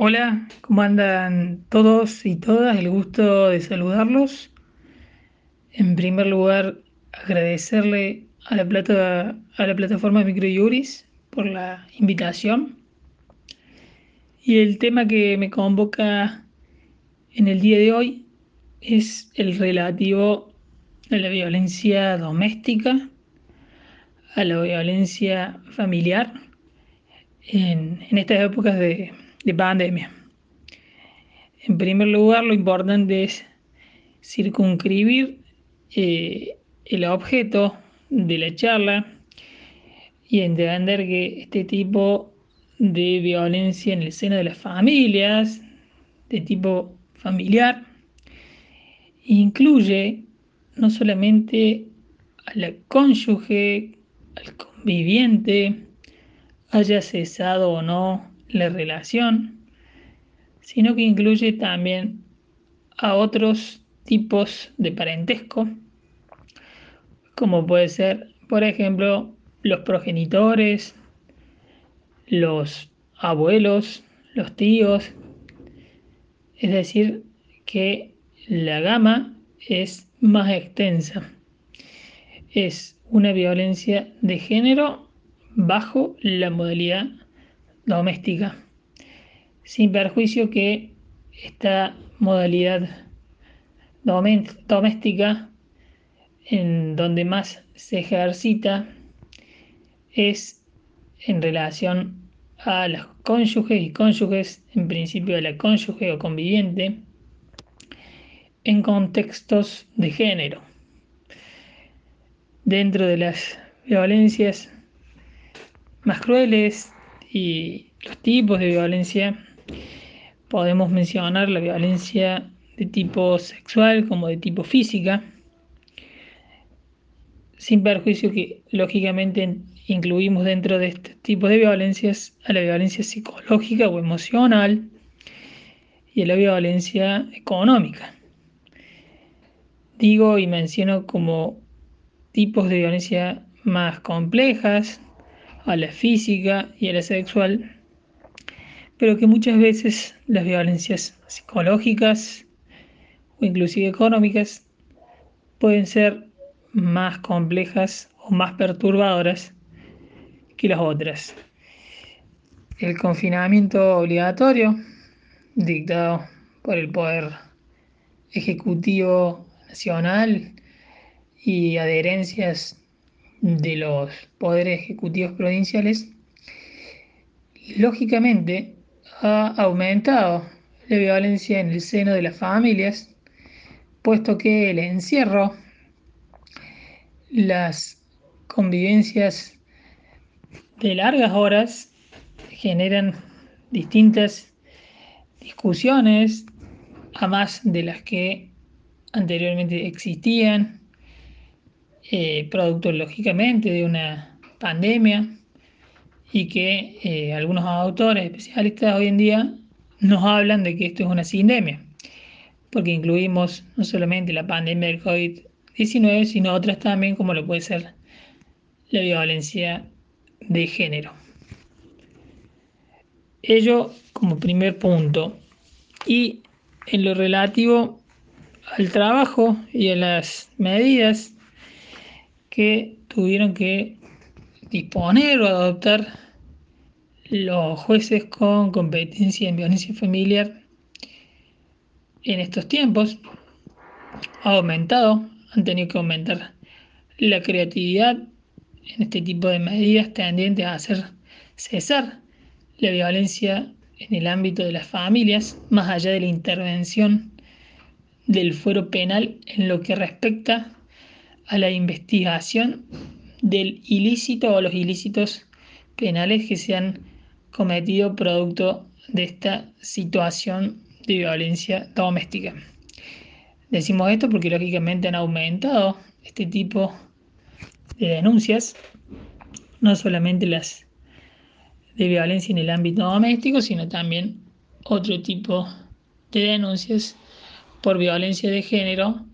Hola, ¿cómo andan todos y todas? El gusto de saludarlos. En primer lugar, agradecerle a la, plata, a la plataforma Microjuris por la invitación. Y el tema que me convoca en el día de hoy es el relativo a la violencia doméstica, a la violencia familiar en, en estas épocas de, de pandemia. En primer lugar, lo importante es circunscribir eh, el objeto de la charla y entender que este tipo de violencia en el seno de las familias, de tipo familiar, incluye no solamente al cónyuge, al conviviente, haya cesado o no la relación, sino que incluye también a otros tipos de parentesco, como puede ser, por ejemplo, los progenitores, los abuelos, los tíos, es decir, que la gama es más extensa. Es una violencia de género bajo la modalidad doméstica, sin perjuicio que esta modalidad doméstica en donde más se ejercita es en relación a los cónyuges y cónyuges, en principio a la cónyuge o conviviente, en contextos de género. Dentro de las violencias más crueles y los tipos de violencia, podemos mencionar la violencia de tipo sexual como de tipo física, sin perjuicio que lógicamente incluimos dentro de este tipo de violencias a la violencia psicológica o emocional y a la violencia económica. Digo y menciono como tipos de violencia más complejas a la física y a la sexual, pero que muchas veces las violencias psicológicas o inclusive económicas pueden ser más complejas o más perturbadoras que las otras. El confinamiento obligatorio dictado por el Poder Ejecutivo Nacional y adherencias de los poderes ejecutivos provinciales, lógicamente ha aumentado la violencia en el seno de las familias, puesto que el encierro, las convivencias de largas horas generan distintas discusiones, a más de las que anteriormente existían, eh, producto lógicamente de una pandemia y que eh, algunos autores especialistas hoy en día nos hablan de que esto es una sindemia, porque incluimos no solamente la pandemia del COVID-19, sino otras también como lo puede ser la violencia de género. Ello como primer punto. Y en lo relativo al trabajo y a las medidas que tuvieron que disponer o adoptar los jueces con competencia en violencia familiar en estos tiempos. Ha aumentado, han tenido que aumentar la creatividad en este tipo de medidas tendientes a hacer cesar la violencia en el ámbito de las familias, más allá de la intervención del fuero penal en lo que respecta a la investigación del ilícito o los ilícitos penales que se han cometido producto de esta situación de violencia doméstica. Decimos esto porque lógicamente han aumentado este tipo de denuncias, no solamente las de violencia en el ámbito doméstico, sino también otro tipo de denuncias por violencia de género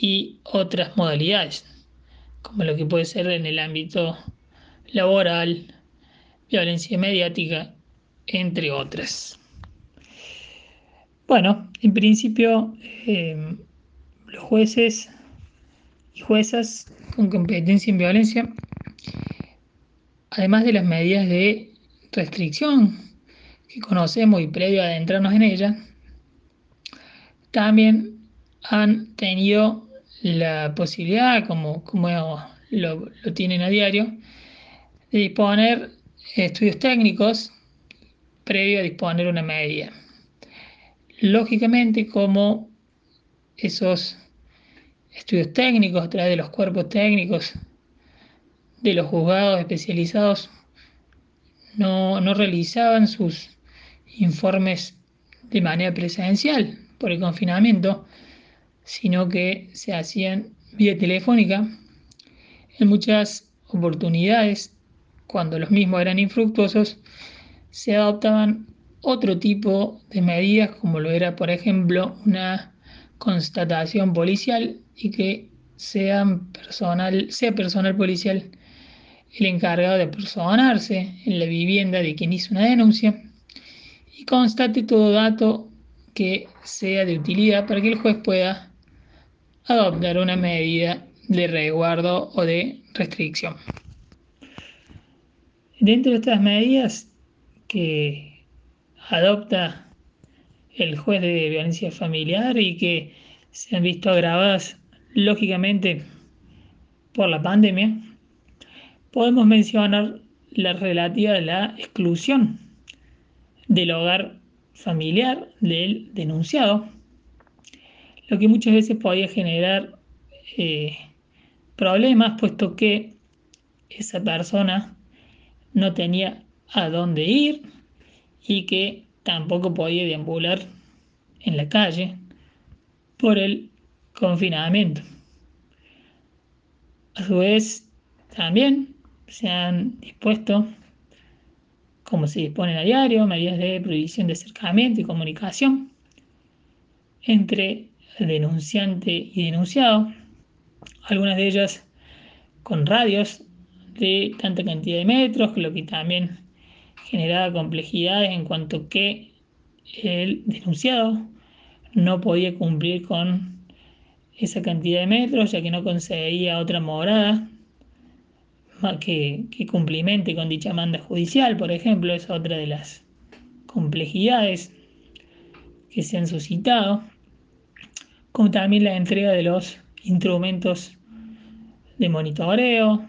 y otras modalidades, como lo que puede ser en el ámbito laboral, violencia mediática, entre otras. Bueno, en principio em, los jueces y juezas con competencia en violencia, además de las medidas de restricción que conocemos y previo a adentrarnos en ella, también han tenido la posibilidad, como, como lo, lo tienen a diario, de disponer estudios técnicos previo a disponer una medida. Lógicamente, como esos estudios técnicos a través de los cuerpos técnicos de los juzgados especializados no, no realizaban sus informes de manera presencial por el confinamiento, sino que se hacían vía telefónica. En muchas oportunidades, cuando los mismos eran infructuosos, se adoptaban otro tipo de medidas, como lo era, por ejemplo, una constatación policial y que personal, sea personal policial el encargado de personarse en la vivienda de quien hizo una denuncia y constate todo dato que sea de utilidad para que el juez pueda adoptar una medida de resguardo o de restricción. Dentro de estas medidas que adopta el juez de violencia familiar y que se han visto agravadas lógicamente por la pandemia, podemos mencionar la relativa a la exclusión del hogar familiar del denunciado, lo que muchas veces podía generar eh, problemas, puesto que esa persona no tenía a dónde ir y que tampoco podía deambular en la calle por el confinamiento. A su vez, también se han dispuesto, como se disponen a diario, medidas de prohibición de acercamiento y comunicación entre denunciante y denunciado, algunas de ellas con radios de tanta cantidad de metros, lo que también generaba complejidades en cuanto que el denunciado no podía cumplir con esa cantidad de metros, ya que no conseguía otra morada que, que cumplimente con dicha manda judicial, por ejemplo, es otra de las complejidades que se han suscitado, como también la entrega de los instrumentos de monitoreo,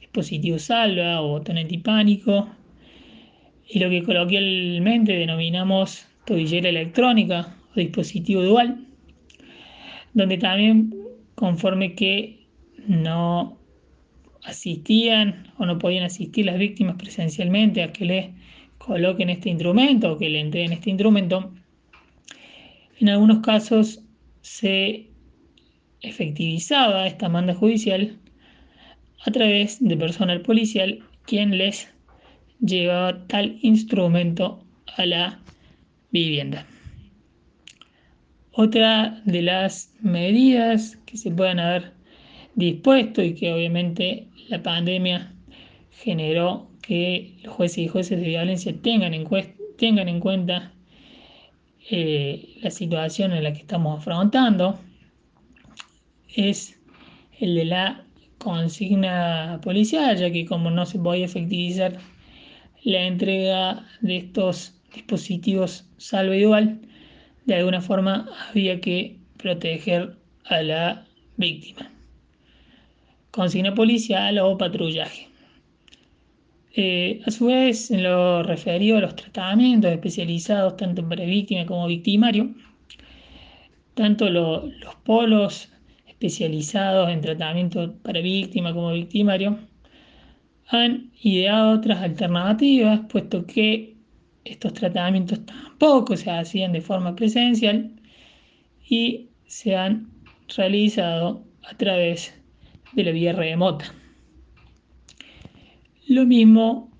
dispositivos salva o botones pánico, y lo que coloquialmente denominamos tobillera electrónica o dispositivo dual, donde también conforme que no asistían o no podían asistir las víctimas presencialmente a que le coloquen este instrumento o que le entreguen este instrumento, en algunos casos se efectivizaba esta manda judicial a través de personal policial quien les llevaba tal instrumento a la vivienda. Otra de las medidas que se puedan haber dispuesto y que obviamente la pandemia generó que los jueces y jueces de violencia tengan en, tengan en cuenta eh, la situación en la que estamos afrontando es el de la consigna policial, ya que como no se podía efectivizar la entrega de estos dispositivos salvo igual, de alguna forma había que proteger a la víctima. Consigna policial o patrullaje. Eh, a su vez, en lo referido a los tratamientos especializados tanto para víctima como victimario, tanto los polos especializados en tratamiento para víctima como victimario han ideado otras alternativas, puesto que estos tratamientos tampoco se hacían de forma presencial y se han realizado a través de la vía remota. Lo mismo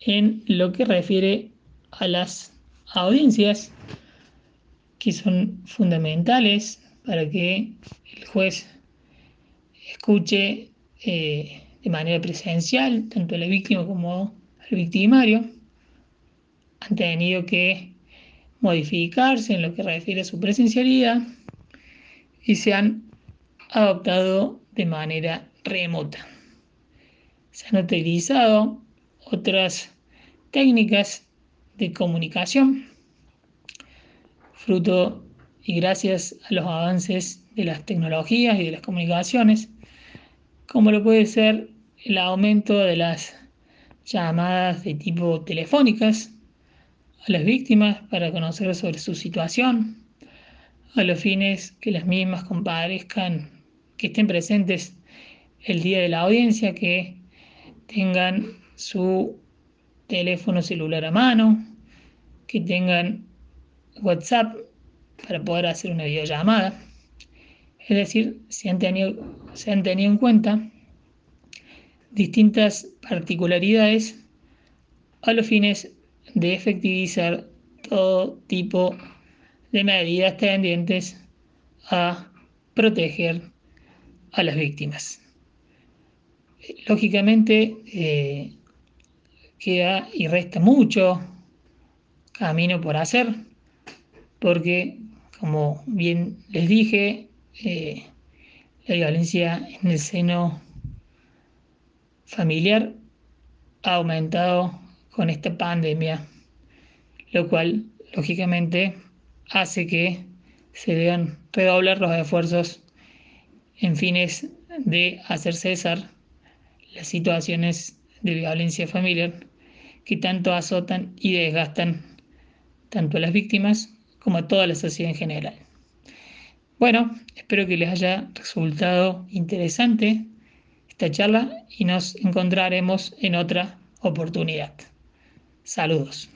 en lo que refiere a las audiencias, que son fundamentales para que el juez escuche eh, de manera presencial, tanto a la víctima como al victimario, han tenido que modificarse en lo que refiere a su presencialidad y se han adoptado de manera remota. Se han utilizado otras técnicas de comunicación, fruto y gracias a los avances de las tecnologías y de las comunicaciones, como lo puede ser el aumento de las llamadas de tipo telefónicas a las víctimas para conocer sobre su situación, a los fines que las mismas comparezcan, que estén presentes el día de la audiencia, que tengan su teléfono celular a mano, que tengan WhatsApp para poder hacer una videollamada. Es decir, se han tenido, se han tenido en cuenta distintas particularidades a los fines de efectivizar todo tipo de medidas tendientes a proteger a las víctimas. Lógicamente, eh, queda y resta mucho camino por hacer, porque, como bien les dije, eh, la violencia en el seno familiar ha aumentado con esta pandemia, lo cual lógicamente hace que se deban redoblar los esfuerzos en fines de hacer cesar las situaciones de violencia familiar que tanto azotan y desgastan tanto a las víctimas como a toda la sociedad en general. Bueno, espero que les haya resultado interesante esta charla y nos encontraremos en otra oportunidad. Saludos.